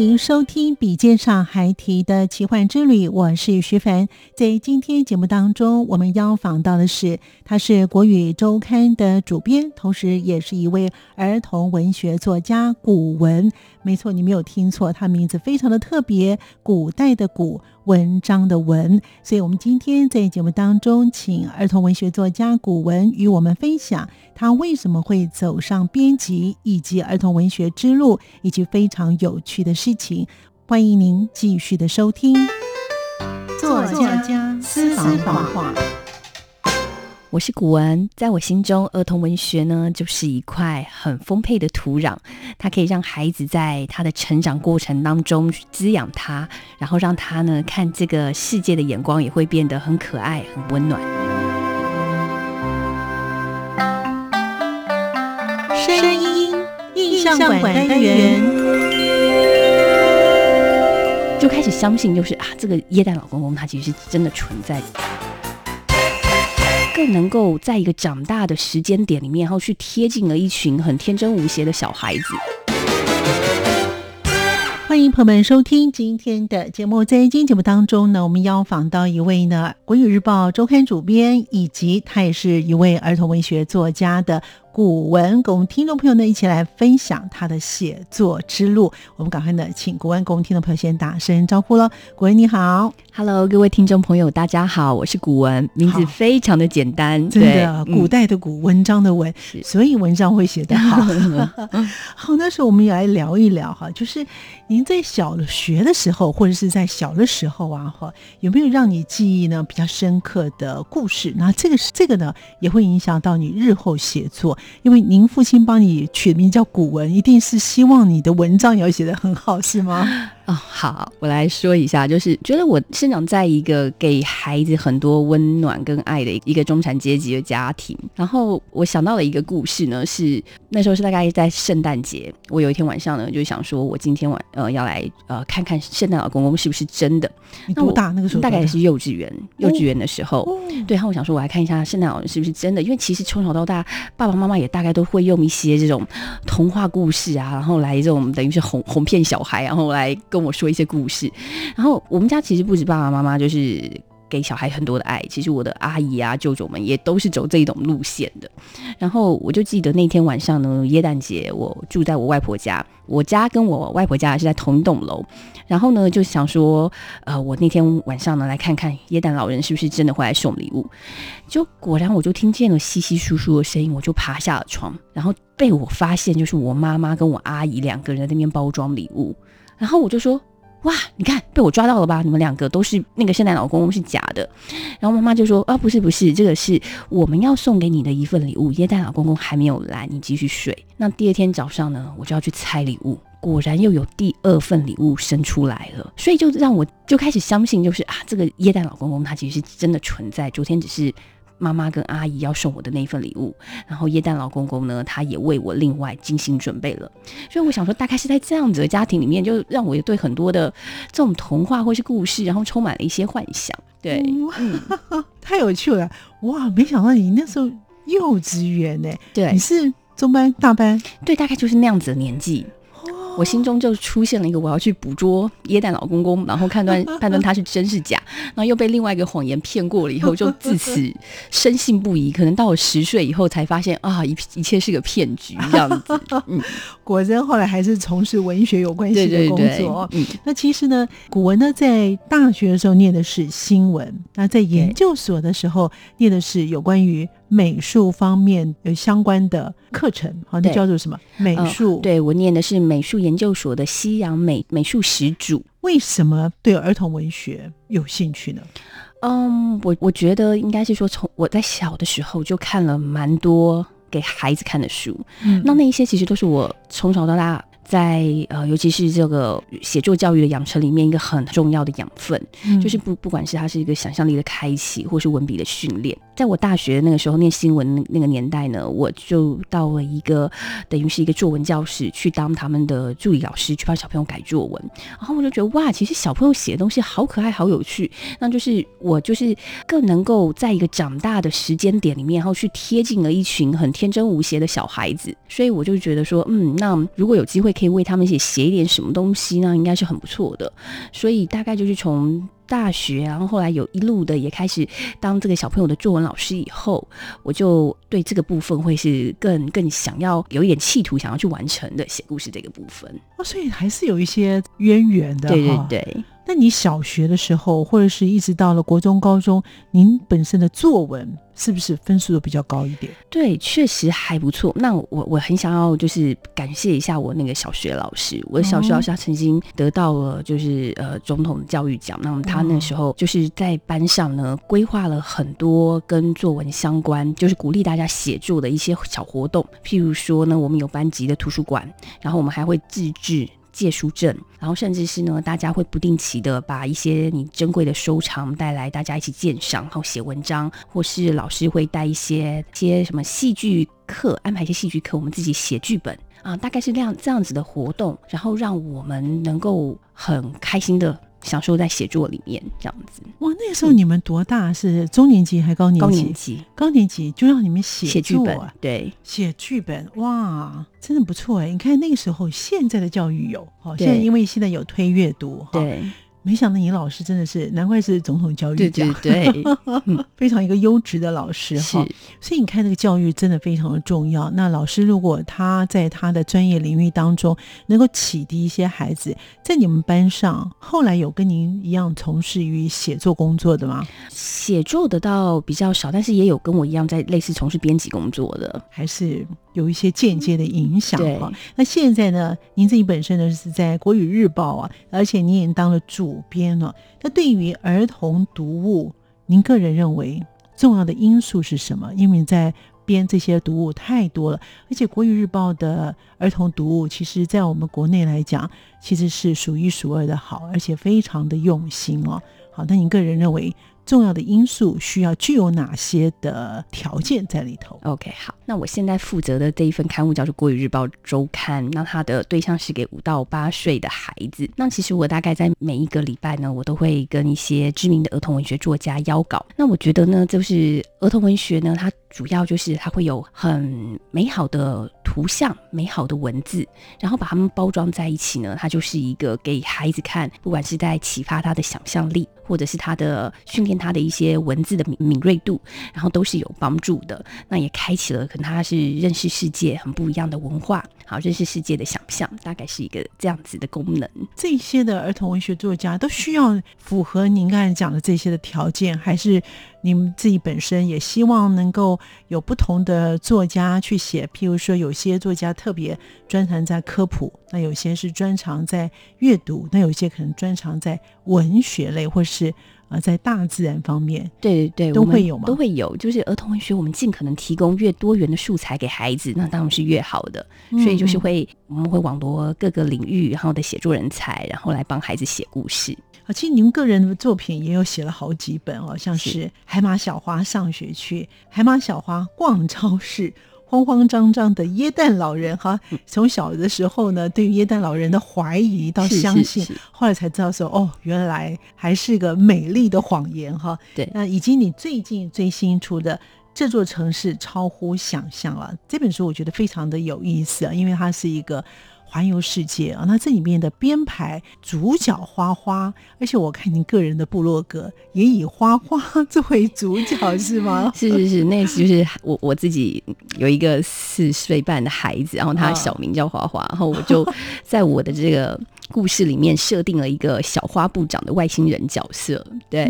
迎收听《笔尖上还提的奇幻之旅》，我是徐凡。在今天节目当中，我们邀访到的是，他是国语周刊的主编，同时也是一位儿童文学作家古文。没错，你没有听错，他名字非常的特别，古代的古。文章的文，所以我们今天在节目当中，请儿童文学作家古文与我们分享他为什么会走上编辑以及儿童文学之路，以及非常有趣的事情。欢迎您继续的收听作家私房话。我是古文，在我心中，儿童文学呢就是一块很丰沛的土壤，它可以让孩子在他的成长过程当中滋养他，然后让他呢看这个世界的眼光也会变得很可爱、很温暖。声音印象馆单元就开始相信，就是啊，这个耶诞老公公他其实是真的存在。更能够在一个长大的时间点里面，然后去贴近了一群很天真无邪的小孩子。欢迎朋友们收听今天的节目。在今天节目当中呢，我们邀访到一位呢《国语日报》周刊主编，以及他也是一位儿童文学作家的。古文，跟我们听众朋友呢一起来分享他的写作之路。我们赶快呢，请古文跟我们听众朋友先打声招呼喽。古文你好，Hello，各位听众朋友，大家好，我是古文，名字非常的简单，真的，古代的古，文章的文，所以文章会写得好。好，那时候我们也来聊一聊哈，就是您在小学的时候，或者是在小的时候啊，哈，有没有让你记忆呢比较深刻的故事？那这个是这个呢，也会影响到你日后写作。因为您父亲帮你取名叫古文，一定是希望你的文章要写得很好，是吗？哦，好，我来说一下，就是觉得我生长在一个给孩子很多温暖跟爱的一个中产阶级的家庭。然后我想到了一个故事呢，是那时候是大概在圣诞节，我有一天晚上呢，就想说我今天晚呃要来呃看看圣诞老公公是不是真的。你多大那个时候？大概是幼稚园，幼稚园的时候。对，然后我想说我来看一下圣诞老人是不是真的，因为其实从小到大，爸爸妈妈也大概都会用一些这种童话故事啊，然后来这种等于是哄 哄骗小孩，然后来跟。跟我说一些故事，然后我们家其实不止爸爸妈妈，就是给小孩很多的爱。其实我的阿姨啊、舅舅们也都是走这一种路线的。然后我就记得那天晚上呢，耶诞节，我住在我外婆家，我家跟我外婆家是在同一栋楼。然后呢，就想说，呃，我那天晚上呢，来看看耶诞老人是不是真的会来送礼物。就果然，我就听见了稀稀疏疏的声音，我就爬下了床，然后被我发现，就是我妈妈跟我阿姨两个人在那边包装礼物。然后我就说，哇，你看被我抓到了吧？你们两个都是那个圣诞老公公是假的。然后妈妈就说，啊，不是不是，这个是我们要送给你的一份礼物。耶诞老公公还没有来，你继续睡。那第二天早上呢，我就要去拆礼物，果然又有第二份礼物生出来了。所以就让我就开始相信，就是啊，这个耶诞老公公他其实是真的存在。昨天只是。妈妈跟阿姨要送我的那一份礼物，然后耶诞老公公呢，他也为我另外精心准备了。所以我想说，大概是在这样子的家庭里面，就让我对很多的这种童话或是故事，然后充满了一些幻想。对，太有趣了！哇，没想到你那时候幼稚园呢？对，你是中班、大班？对，大概就是那样子的年纪。我心中就出现了一个我要去捕捉耶诞老公公，然后判断 判断他是真是假，然后又被另外一个谎言骗过了以后，就自此深信不疑。可能到我十岁以后才发现啊，一一切是个骗局这样子。嗯，果真后来还是从事文学有关系的工作。嗯，那其实呢，古文呢在大学的时候念的是新闻，那在研究所的时候念的是有关于。美术方面有相关的课程，好，那叫做什么？美术。对我念的是美术研究所的西洋美美术史主。为什么对儿童文学有兴趣呢？嗯，我我觉得应该是说，从我在小的时候就看了蛮多给孩子看的书，嗯，那那一些其实都是我从小到大。在呃，尤其是这个写作教育的养成里面，一个很重要的养分，就是不不管是它是一个想象力的开启，或是文笔的训练。在我大学那个时候念新闻那个年代呢，我就到了一个等于是一个作文教室去当他们的助理老师，去帮小朋友改作文。然后我就觉得哇，其实小朋友写的东西好可爱，好有趣。那就是我就是更能够在一个长大的时间点里面，然后去贴近了一群很天真无邪的小孩子。所以我就觉得说，嗯，那如果有机会。可以为他们写写一点什么东西呢？应该是很不错的。所以大概就是从大学，然后后来有一路的也开始当这个小朋友的作文老师以后，我就对这个部分会是更更想要有一点企图，想要去完成的写故事这个部分。哦，所以还是有一些渊源的。对对对。那你小学的时候，或者是一直到了国中、高中，您本身的作文是不是分数都比较高一点？对，确实还不错。那我我很想要就是感谢一下我那个小学老师，我的小学老师他曾经得到了就是呃总统教育奖。那么他那时候就是在班上呢规划了很多跟作文相关，就是鼓励大家写作的一些小活动。譬如说呢，我们有班级的图书馆，然后我们还会自制。借书证，然后甚至是呢，大家会不定期的把一些你珍贵的收藏带来，大家一起鉴赏，然后写文章，或是老师会带一些些什么戏剧课，安排一些戏剧课，我们自己写剧本啊，大概是这样这样子的活动，然后让我们能够很开心的。享受在写作里面这样子哇！那个时候你们多大？是中年级还高年级？高年级，高年级就让你们写写剧本，对，写剧本哇，真的不错哎！你看那个时候，现在的教育有，好，现在因为现在有推阅读，对。没想到你老师真的是，难怪是总统教育奖，对对对，非常一个优质的老师哈。所以你看，这个教育真的非常的重要。那老师如果他在他的专业领域当中能够启迪一些孩子，在你们班上后来有跟您一样从事于写作工作的吗？写作的倒比较少，但是也有跟我一样在类似从事编辑工作的，还是。有一些间接的影响哈。那现在呢，您自己本身呢是在国语日报啊，而且您也当了主编了。那对于儿童读物，您个人认为重要的因素是什么？因为在编这些读物太多了，而且国语日报的儿童读物，其实在我们国内来讲，其实是数一数二的好，而且非常的用心哦。好，那您个人认为？重要的因素需要具有哪些的条件在里头？OK，好，那我现在负责的这一份刊物叫做《国语日报周刊》，那它的对象是给五到八岁的孩子。那其实我大概在每一个礼拜呢，我都会跟一些知名的儿童文学作家邀稿。那我觉得呢，就是儿童文学呢，它主要就是它会有很美好的图像、美好的文字，然后把它们包装在一起呢，它就是一个给孩子看，不管是在启发他的想象力。或者是他的训练，他的一些文字的敏敏锐度，然后都是有帮助的。那也开启了可能他是认识世界很不一样的文化，好认识世界的想象，大概是一个这样子的功能。这些的儿童文学作家都需要符合您刚才讲的这些的条件，还是？你们自己本身也希望能够有不同的作家去写，譬如说有些作家特别专长在科普，那有些是专长在阅读，那有些可能专长在文学类，或是呃在大自然方面。对对对，都会有吗？都会有，就是儿童文学，我们尽可能提供越多元的素材给孩子，那当然是越好的。所以就是会我们会网罗各个领域然后的写作人才，然后来帮孩子写故事。啊其实您个人的作品也有写了好几本哦，像是《海马小花上学去》《海马小花逛超市》《慌慌张张的耶诞老人》哈。从小的时候呢，对于耶诞老人的怀疑到相信，后来才知道说哦，原来还是个美丽的谎言哈。对，那以及你最近最新出的《这座城市超乎想象》了，这本书我觉得非常的有意思啊，因为它是一个。环游世界啊。那这里面的编排主角花花，而且我看您个人的部落格也以花花作为主角，是吗？是是是，那就是我我自己有一个四岁半的孩子，然后他小名叫花花，然后我就在我的这个。故事里面设定了一个小花部长的外星人角色，对，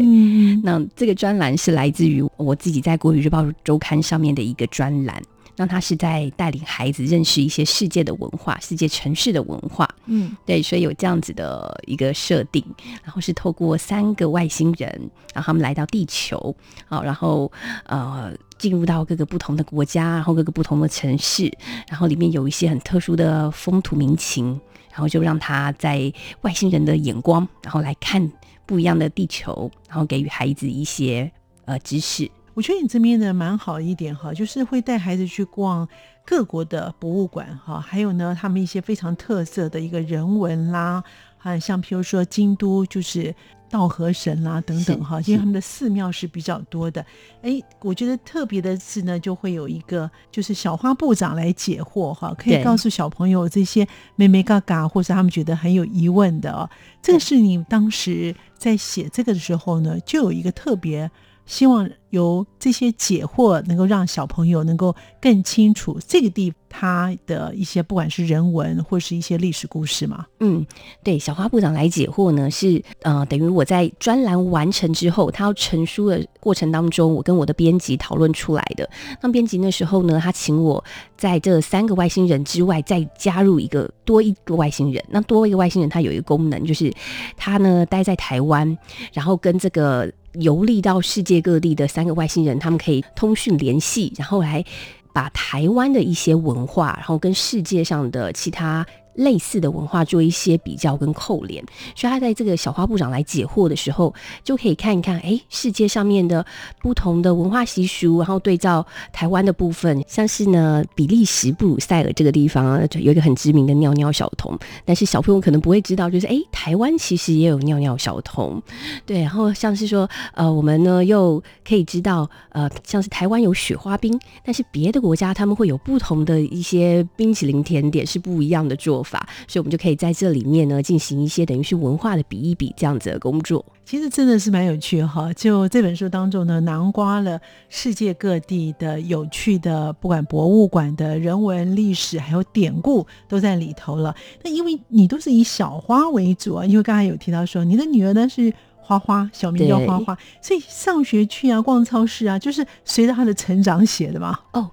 那这个专栏是来自于我自己在国语日报周刊上面的一个专栏，那他是在带领孩子认识一些世界的文化、世界城市的文化，嗯，对，所以有这样子的一个设定，然后是透过三个外星人，然后他们来到地球，好，然后呃进入到各个不同的国家，然后各个不同的城市，然后里面有一些很特殊的风土民情。然后就让他在外星人的眼光，然后来看不一样的地球，然后给予孩子一些呃知识。我觉得你这边的蛮好一点哈，就是会带孩子去逛各国的博物馆哈，还有呢，他们一些非常特色的一个人文啦，啊，像譬如说京都就是。道和神啦，等等哈，因为他们的寺庙是比较多的。哎，我觉得特别的是呢，就会有一个就是小花部长来解惑哈，可以告诉小朋友这些妹妹嘎嘎，或是他们觉得很有疑问的哦。这个是你当时在写这个的时候呢，就有一个特别。希望由这些解惑能够让小朋友能够更清楚这个地它的一些不管是人文或是一些历史故事嘛。嗯，对，小花部长来解惑呢，是呃等于我在专栏完成之后，他要成书的过程当中，我跟我的编辑讨论出来的。那编辑那时候呢，他请我在这三个外星人之外再加入一个多一个外星人。那多一个外星人，他有一个功能，就是他呢待在台湾，然后跟这个。游历到世界各地的三个外星人，他们可以通讯联系，然后来把台湾的一些文化，然后跟世界上的其他。类似的文化做一些比较跟扣连，所以他在这个小花部长来解惑的时候，就可以看一看，哎，世界上面的不同的文化习俗，然后对照台湾的部分，像是呢，比利时布鲁塞尔这个地方啊有一个很知名的尿尿小童，但是小朋友可能不会知道，就是哎，台湾其实也有尿尿小童，对，然后像是说，呃，我们呢又可以知道，呃，像是台湾有雪花冰，但是别的国家他们会有不同的一些冰淇淋甜点是不一样的做。法，所以我们就可以在这里面呢进行一些等于是文化的比一比这样子的工作。其实真的是蛮有趣哈。就这本书当中呢，囊括了世界各地的有趣的，不管博物馆的人文历史还有典故都在里头了。那因为你都是以小花为主啊，因为刚才有提到说你的女儿呢是花花，小名叫花花，所以上学去啊，逛超市啊，就是随着她的成长写的嘛。哦。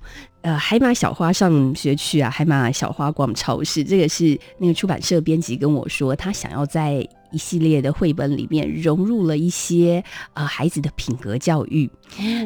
呃，海马小花上学去啊，海马小花逛超市，这个是那个出版社编辑跟我说，他想要在。一系列的绘本里面融入了一些呃孩子的品格教育，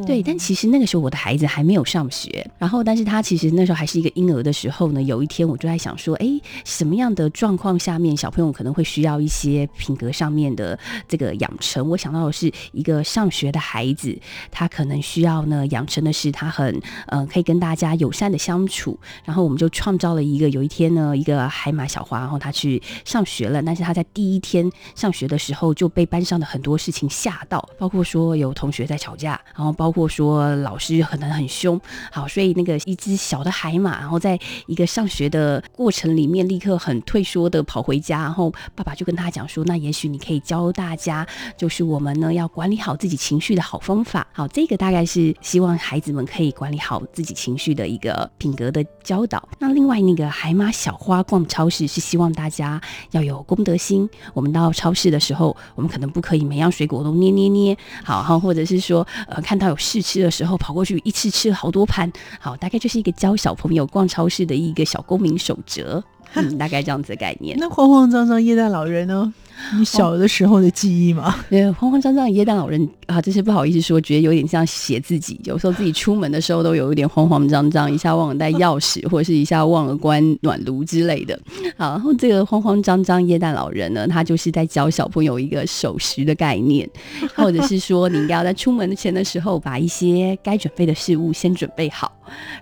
对，但其实那个时候我的孩子还没有上学，然后但是他其实那时候还是一个婴儿的时候呢，有一天我就在想说，哎，什么样的状况下面小朋友可能会需要一些品格上面的这个养成？我想到的是一个上学的孩子，他可能需要呢养成的是他很呃可以跟大家友善的相处，然后我们就创造了一个有一天呢一个海马小花，然后他去上学了，但是他在第一天。上学的时候就被班上的很多事情吓到，包括说有同学在吵架，然后包括说老师可能很凶，好，所以那个一只小的海马，然后在一个上学的过程里面，立刻很退缩的跑回家，然后爸爸就跟他讲说，那也许你可以教大家，就是我们呢要管理好自己情绪的好方法，好，这个大概是希望孩子们可以管理好自己情绪的一个品格的教导。那另外那个海马小花逛超市是希望大家要有公德心，我们到。超市的时候，我们可能不可以每样水果都捏捏捏，好，好，或者是说，呃，看到有试吃的时候，跑过去一次吃好多盘，好，大概就是一个教小朋友逛超市的一个小公民守则，嗯，大概这样子的概念。那慌慌张张夜大老人呢？你小的时候的记忆吗？对，慌慌张张耶诞老人啊，这些不好意思说，觉得有点像写自己。有时候自己出门的时候都有一点慌慌张张，一下忘了带钥匙，或者是一下忘了关暖炉之类的。好，然后这个慌慌张张耶诞老人呢，他就是在教小朋友一个守时的概念，或者是说你应该要在出门前的时候把一些该准备的事物先准备好。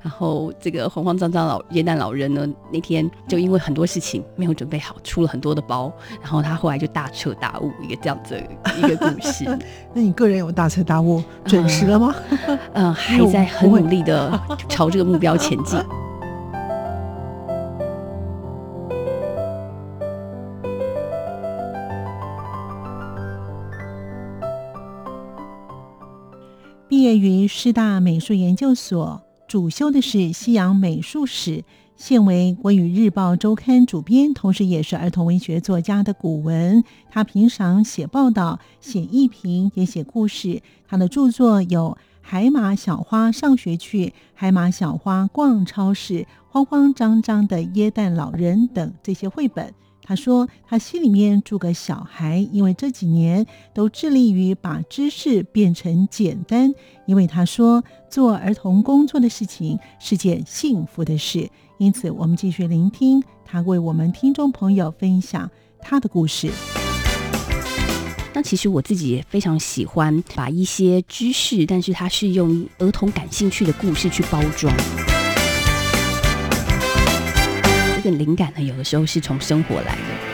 然后这个慌慌张张老耶诞老人呢，那天就因为很多事情没有准备好，出了很多的包，然后他后来就。大彻大悟一个这样子一个故事。那你个人有大彻大悟准时了吗？嗯还在很努力的 朝这个目标前进。毕业于师大美术研究所主修的是西洋美术史现为国语日报周刊主编，同时也是儿童文学作家的古文。他平常写报道、写艺评，也写故事。他的著作有《海马小花上学去》《海马小花逛超市》《慌慌张张的耶诞老人》等这些绘本。他说：“他心里面住个小孩，因为这几年都致力于把知识变成简单。因为他说，做儿童工作的事情是件幸福的事。”因此，我们继续聆听他为我们听众朋友分享他的故事。那其实我自己也非常喜欢把一些知识，但是它是用儿童感兴趣的故事去包装。这个灵感呢，有的时候是从生活来的。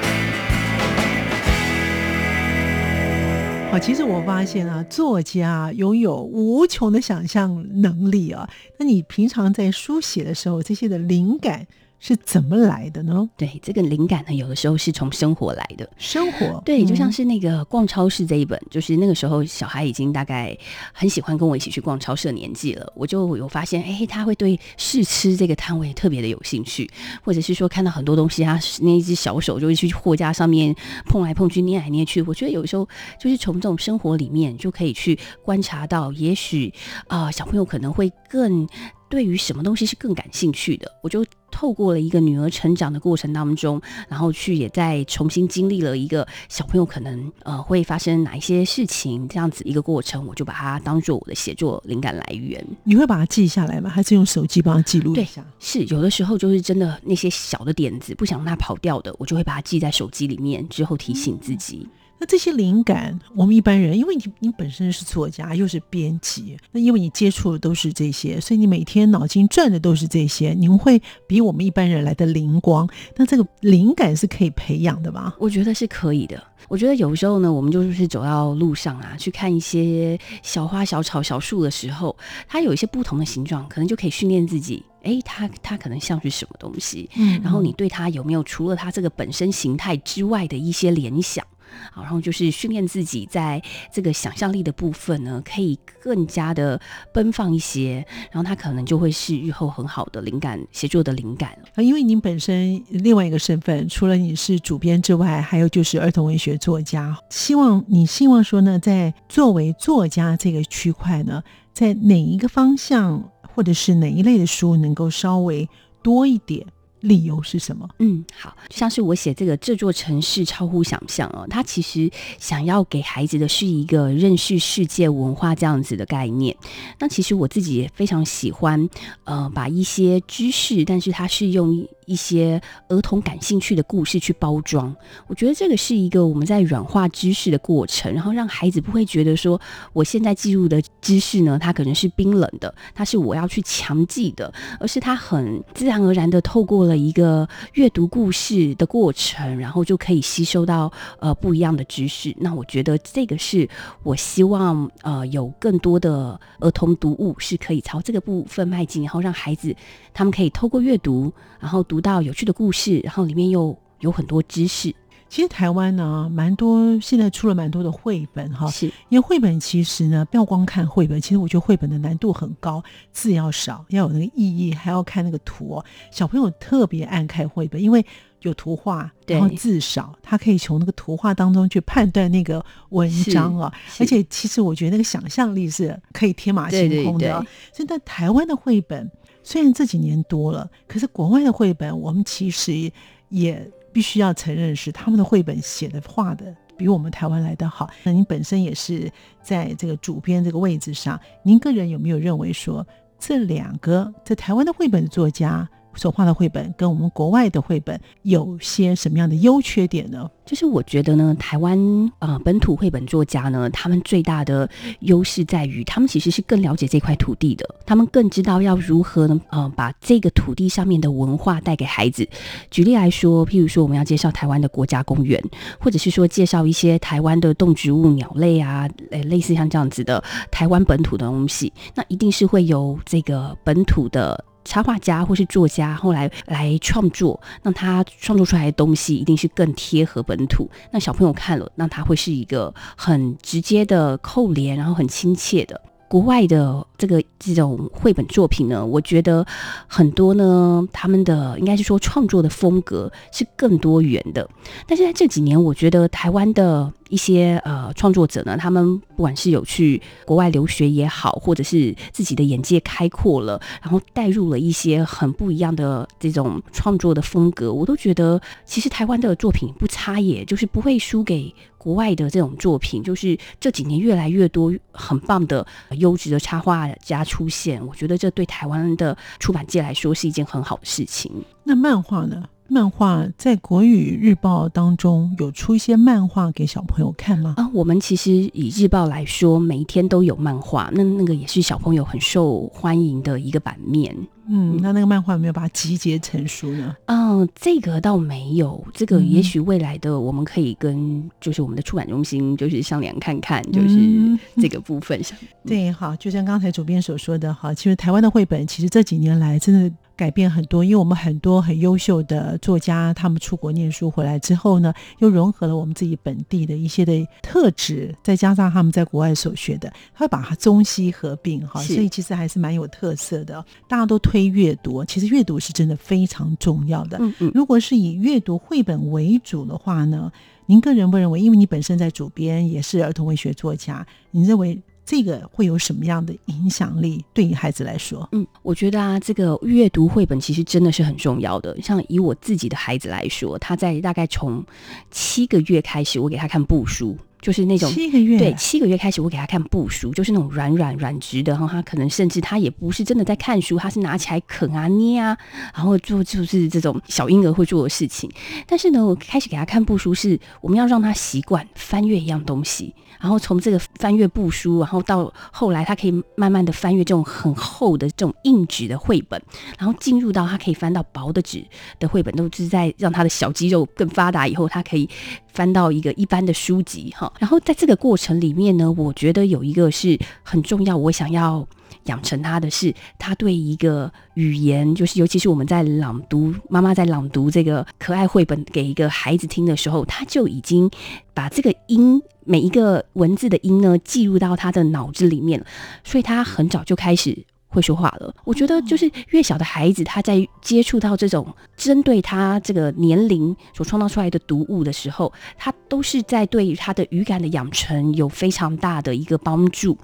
其实我发现啊，作家拥有无穷的想象能力啊。那你平常在书写的时候，这些的灵感？是怎么来的呢？对，这个灵感呢，有的时候是从生活来的。生活，对，就像是那个逛超市这一本，就是那个时候小孩已经大概很喜欢跟我一起去逛超市的年纪了，我就有发现，哎，他会对试吃这个摊位特别的有兴趣，或者是说看到很多东西，他那一只小手就会去货架上面碰来碰去、捏来捏去。我觉得有时候就是从这种生活里面就可以去观察到，也许啊，小朋友可能会更。对于什么东西是更感兴趣的，我就透过了一个女儿成长的过程当中，然后去也在重新经历了一个小朋友可能呃会发生哪一些事情这样子一个过程，我就把它当做我的写作灵感来源。你会把它记下来吗？还是用手机帮它记录一下？是有的时候就是真的那些小的点子，不想让它跑掉的，我就会把它记在手机里面，之后提醒自己。那这些灵感，我们一般人，因为你你本身是作家又是编辑，那因为你接触的都是这些，所以你每天脑筋转的都是这些，你们会比我们一般人来的灵光。那这个灵感是可以培养的吧？我觉得是可以的。我觉得有时候呢，我们就是走到路上啊，去看一些小花、小草、小树的时候，它有一些不同的形状，可能就可以训练自己。哎，它它可能像是什么东西？嗯，然后你对它有没有除了它这个本身形态之外的一些联想？好，然后就是训练自己在这个想象力的部分呢，可以更加的奔放一些，然后他可能就会是日后很好的灵感写作的灵感啊。因为您本身另外一个身份，除了你是主编之外，还有就是儿童文学作家。希望你希望说呢，在作为作家这个区块呢，在哪一个方向或者是哪一类的书能够稍微多一点？理由是什么？嗯，好，像是我写这个这座城市超乎想象哦，他其实想要给孩子的是一个认识世界文化这样子的概念。那其实我自己也非常喜欢，呃，把一些知识，但是它是用。一些儿童感兴趣的故事去包装，我觉得这个是一个我们在软化知识的过程，然后让孩子不会觉得说我现在记录的知识呢，它可能是冰冷的，它是我要去强记的，而是它很自然而然的透过了一个阅读故事的过程，然后就可以吸收到呃不一样的知识。那我觉得这个是我希望呃有更多的儿童读物是可以朝这个部分迈进，然后让孩子他们可以透过阅读，然后读。读到有趣的故事，然后里面又有很多知识。其实台湾呢，蛮多现在出了蛮多的绘本哈，是因为绘本其实呢，不要光看绘本，其实我觉得绘本的难度很高，字要少，要有那个意义，还要看那个图。小朋友特别爱看绘本，因为有图画，然后字少，他可以从那个图画当中去判断那个文章啊。而且其实我觉得那个想象力是可以天马行空的。现在台湾的绘本。虽然这几年多了，可是国外的绘本，我们其实也必须要承认是他们的绘本写的画的比我们台湾来的好。那您本身也是在这个主编这个位置上，您个人有没有认为说这两个在台湾的绘本作家？所画的绘本跟我们国外的绘本有些什么样的优缺点呢？就是我觉得呢，台湾啊本土绘本作家呢，他们最大的优势在于，他们其实是更了解这块土地的，他们更知道要如何呢，呃，把这个土地上面的文化带给孩子。举例来说，譬如说我们要介绍台湾的国家公园，或者是说介绍一些台湾的动植物、鸟类啊，诶，类似像这样子的台湾本土的东西，那一定是会有这个本土的。插画家或是作家后来来创作，那他创作出来的东西一定是更贴合本土。那小朋友看了，那他会是一个很直接的扣连，然后很亲切的。国外的这个这种绘本作品呢，我觉得很多呢，他们的应该是说创作的风格是更多元的。但是在这几年，我觉得台湾的一些呃创作者呢，他们不管是有去国外留学也好，或者是自己的眼界开阔了，然后带入了一些很不一样的这种创作的风格，我都觉得其实台湾的作品不差，也就是不会输给。国外的这种作品，就是这几年越来越多很棒的优质的插画家出现，我觉得这对台湾的出版界来说是一件很好的事情。那漫画呢？漫画在国语日报当中有出一些漫画给小朋友看吗？啊，我们其实以日报来说，每一天都有漫画，那那个也是小朋友很受欢迎的一个版面。嗯，那那个漫画有没有把它集结成书呢？嗯，这个倒没有，这个也许未来的我们可以跟就是我们的出版中心就是商量看看，就是这个部分上。对，好，就像刚才主编所说的，哈，其实台湾的绘本其实这几年来真的。改变很多，因为我们很多很优秀的作家，他们出国念书回来之后呢，又融合了我们自己本地的一些的特质，再加上他们在国外所学的，他会把它中西合并哈，所以其实还是蛮有特色的。大家都推阅读，其实阅读是真的非常重要的。嗯嗯，如果是以阅读绘本为主的话呢，您个人不认为？因为你本身在主编也是儿童文学作家，你认为？这个会有什么样的影响力？对于孩子来说，嗯，我觉得啊，这个阅读绘本其实真的是很重要的。像以我自己的孩子来说，他在大概从七个月开始，我给他看布书。就是那种七个月，对，七个月开始我给他看布书，就是那种软软软直的，然后他可能甚至他也不是真的在看书，他是拿起来啃啊捏啊，然后做就是这种小婴儿会做的事情。但是呢，我开始给他看布书，是我们要让他习惯翻阅一样东西，然后从这个翻阅布书，然后到后来他可以慢慢的翻阅这种很厚的这种硬纸的绘本，然后进入到他可以翻到薄的纸的绘本，都是在让他的小肌肉更发达以后，他可以翻到一个一般的书籍哈。然后在这个过程里面呢，我觉得有一个是很重要，我想要养成他的是，他对一个语言，就是尤其是我们在朗读，妈妈在朗读这个可爱绘本给一个孩子听的时候，他就已经把这个音每一个文字的音呢记入到他的脑子里面了，所以他很早就开始。会说话了，我觉得就是越小的孩子，他在接触到这种针对他这个年龄所创造出来的读物的时候，他都是在对于他的语感的养成有非常大的一个帮助。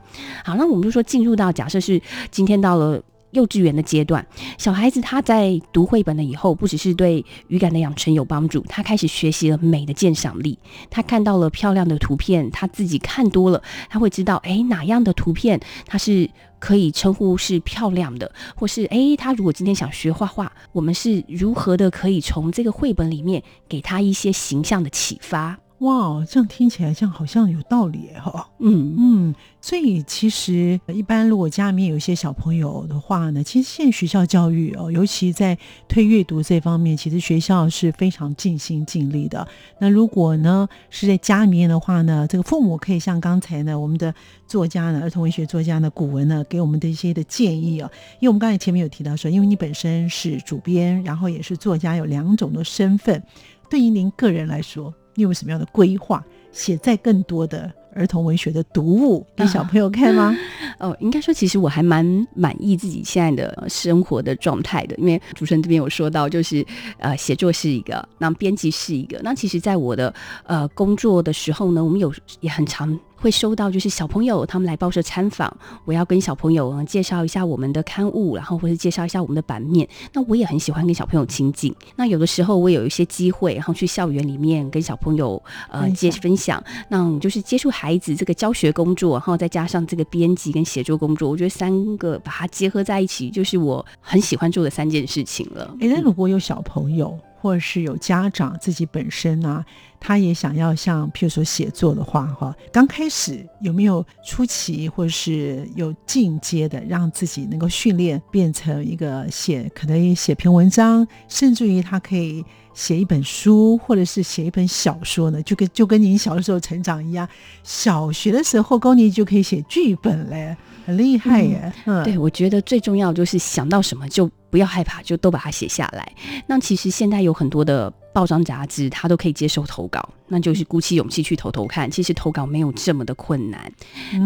好，那我们就说进入到假设是今天到了。幼稚园的阶段，小孩子他在读绘本了以后，不只是对语感的养成有帮助，他开始学习了美的鉴赏力。他看到了漂亮的图片，他自己看多了，他会知道，哎，哪样的图片他是可以称呼是漂亮的，或是哎，他如果今天想学画画，我们是如何的可以从这个绘本里面给他一些形象的启发。哇，这样听起来像好像有道理哈。嗯嗯，所以其实一般如果家里面有一些小朋友的话呢，其实现在学校教育哦，尤其在推阅读这方面，其实学校是非常尽心尽力的。那如果呢是在家里面的话呢，这个父母可以像刚才呢我们的作家呢，儿童文学作家呢古文呢给我们的一些的建议啊，因为我们刚才前面有提到说，因为你本身是主编，然后也是作家，有两种的身份，对于您个人来说。你有什么样的规划？写在更多的儿童文学的读物给小朋友看吗？哦，应该说，其实我还蛮满意自己现在的生活的状态的。因为主持人这边有说到，就是呃，写作是一个，那编辑是一个。那其实，在我的呃工作的时候呢，我们有也很常。会收到就是小朋友他们来报社参访，我要跟小朋友介绍一下我们的刊物，然后或是介绍一下我们的版面。那我也很喜欢跟小朋友亲近。那有的时候我有一些机会，然后去校园里面跟小朋友呃接分享，那就是接触孩子这个教学工作，然后再加上这个编辑跟写作工作，我觉得三个把它结合在一起，就是我很喜欢做的三件事情了。哎，那如果有小朋友？或者是有家长自己本身啊，他也想要像譬如说写作的话，哈，刚开始有没有出奇或者是有进阶的，让自己能够训练变成一个写，可能写篇文章，甚至于他可以写一本书，或者是写一本小说呢？就跟就跟您小的时候成长一样，小学的时候高年级就可以写剧本嘞，很厉害耶。嗯，对，我觉得最重要就是想到什么就。不要害怕，就都把它写下来。那其实现在有很多的报章杂志，他都可以接受投稿，那就是鼓起勇气去投投看。其实投稿没有这么的困难。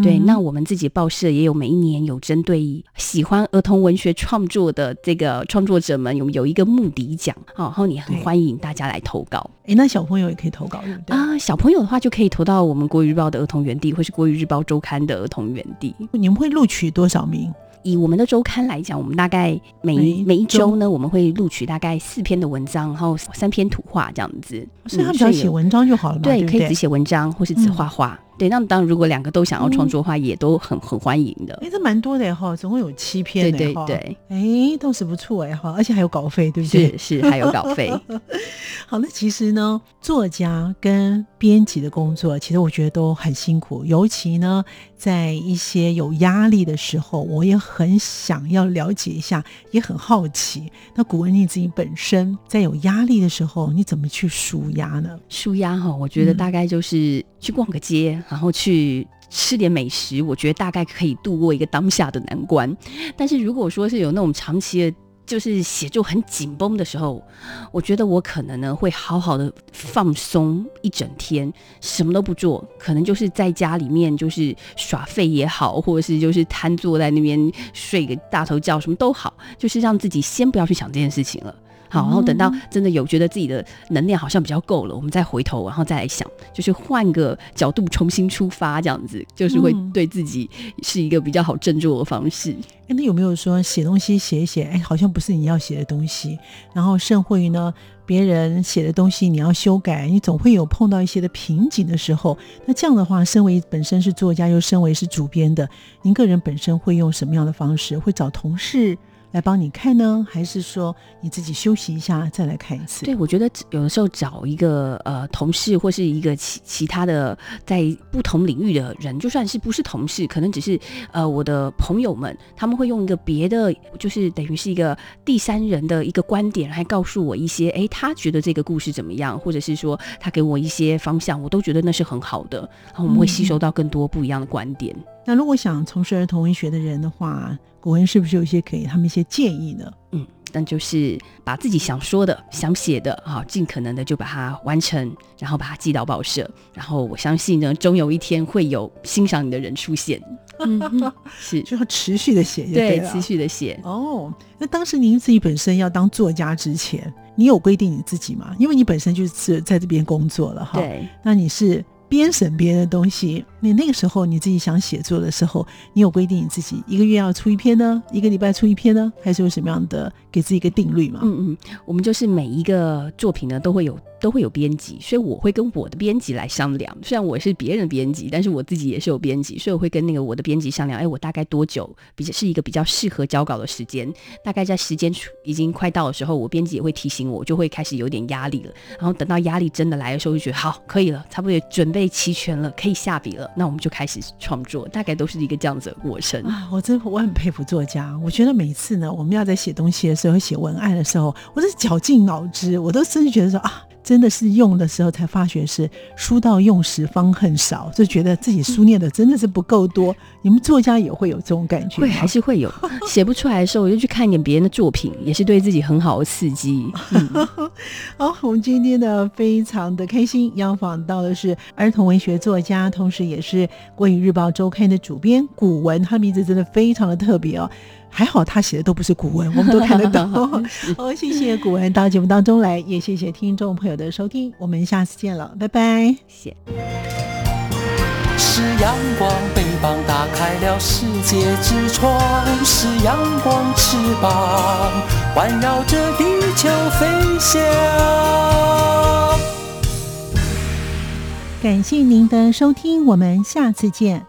对，那我们自己报社也有每一年有针对喜欢儿童文学创作的这个创作者们有有一个目的奖，然后你很欢迎大家来投稿。哎，那小朋友也可以投稿，对不对？啊，小朋友的话就可以投到我们国语日报的儿童园地，或是国语日报周刊的儿童园地。你们会录取多少名？以我们的周刊来讲，我们大概每一每一周呢，我们会录取大概四篇的文章，然后三篇图画这样子。所以他们只要写文章就好了嘛？对，可以只写文章或是只画画。对，那当然，如果两个都想要创作的话，也都很很欢迎的。哎，这蛮多的哈，总共有七篇。对对对，哎，倒是不错哎哈，而且还有稿费，对不对？是是，还有稿费。好，那其实呢，作家跟编辑的工作，其实我觉得都很辛苦，尤其呢，在一些有压力的时候，我也很想要了解一下，也很好奇。那古文你自己本身在有压力的时候，你怎么去舒压呢？舒压哈，我觉得大概就是去逛个街。然后去吃点美食，我觉得大概可以度过一个当下的难关。但是如果说是有那种长期的，就是写作很紧绷的时候，我觉得我可能呢会好好的放松一整天，什么都不做，可能就是在家里面就是耍废也好，或者是就是瘫坐在那边睡个大头觉，什么都好，就是让自己先不要去想这件事情了。好，然后等到真的有觉得自己的能量好像比较够了，我们再回头，然后再来想，就是换个角度重新出发，这样子就是会对自己是一个比较好振作的方式。哎，那有没有说写东西写一写，哎，好像不是你要写的东西，然后甚或于呢，别人写的东西你要修改，你总会有碰到一些的瓶颈的时候。那这样的话，身为本身是作家又身为是主编的，您个人本身会用什么样的方式？会找同事？来帮你看呢，还是说你自己休息一下再来看一次？对，我觉得有的时候找一个呃同事或是一个其其他的在不同领域的人，就算是不是同事，可能只是呃我的朋友们，他们会用一个别的，就是等于是一个第三人的一个观点来告诉我一些，哎，他觉得这个故事怎么样，或者是说他给我一些方向，我都觉得那是很好的，然后我们会吸收到更多不一样的观点。那如果想从事儿童文学的人的话，古文是不是有一些给他们一些建议呢？嗯，那就是把自己想说的、想写的，哈，尽可能的就把它完成，然后把它寄到报社，然后我相信呢，终有一天会有欣赏你的人出现。嗯，是就要持续的写，对，持续的写。哦，那当时您自己本身要当作家之前，你有规定你自己吗？因为你本身就是在这边工作了，哈。对，那你是。边审别人的东西，你那个时候你自己想写作的时候，你有规定你自己一个月要出一篇呢，一个礼拜出一篇呢，还是有什么样的给自己一个定律吗？嗯嗯，我们就是每一个作品呢都会有。都会有编辑，所以我会跟我的编辑来商量。虽然我是别人编辑，但是我自己也是有编辑，所以我会跟那个我的编辑商量。哎，我大概多久比较是一个比较适合交稿的时间？大概在时间已经快到的时候，我编辑也会提醒我，就会开始有点压力了。然后等到压力真的来的时候，就觉得好可以了，差不多也准备齐全了，可以下笔了。那我们就开始创作，大概都是一个这样子的过程啊。我真我很佩服作家，我觉得每次呢，我们要在写东西的时候、写文案的时候，我是绞尽脑汁，我都甚至觉得说啊。真的是用的时候才发觉是书到用时方恨少，就觉得自己书念的真的是不够多。你们作家也会有这种感觉？会还是会有？写不出来的时候，我就去看一点别人的作品，也是对自己很好的刺激。好，我们今天呢非常的开心，邀访到的是儿童文学作家，同时也是国语日报周刊的主编古文，他名字真的非常的特别哦。还好他写的都不是古文，我们都看得懂。好，谢谢古文到节目当中来，也谢谢听众朋友的收听，我们下次见了，拜拜。谢。是阳光，翅膀打开了世界之窗；是阳光，翅膀环绕着地球飞翔。感谢您的收听，我们下次见。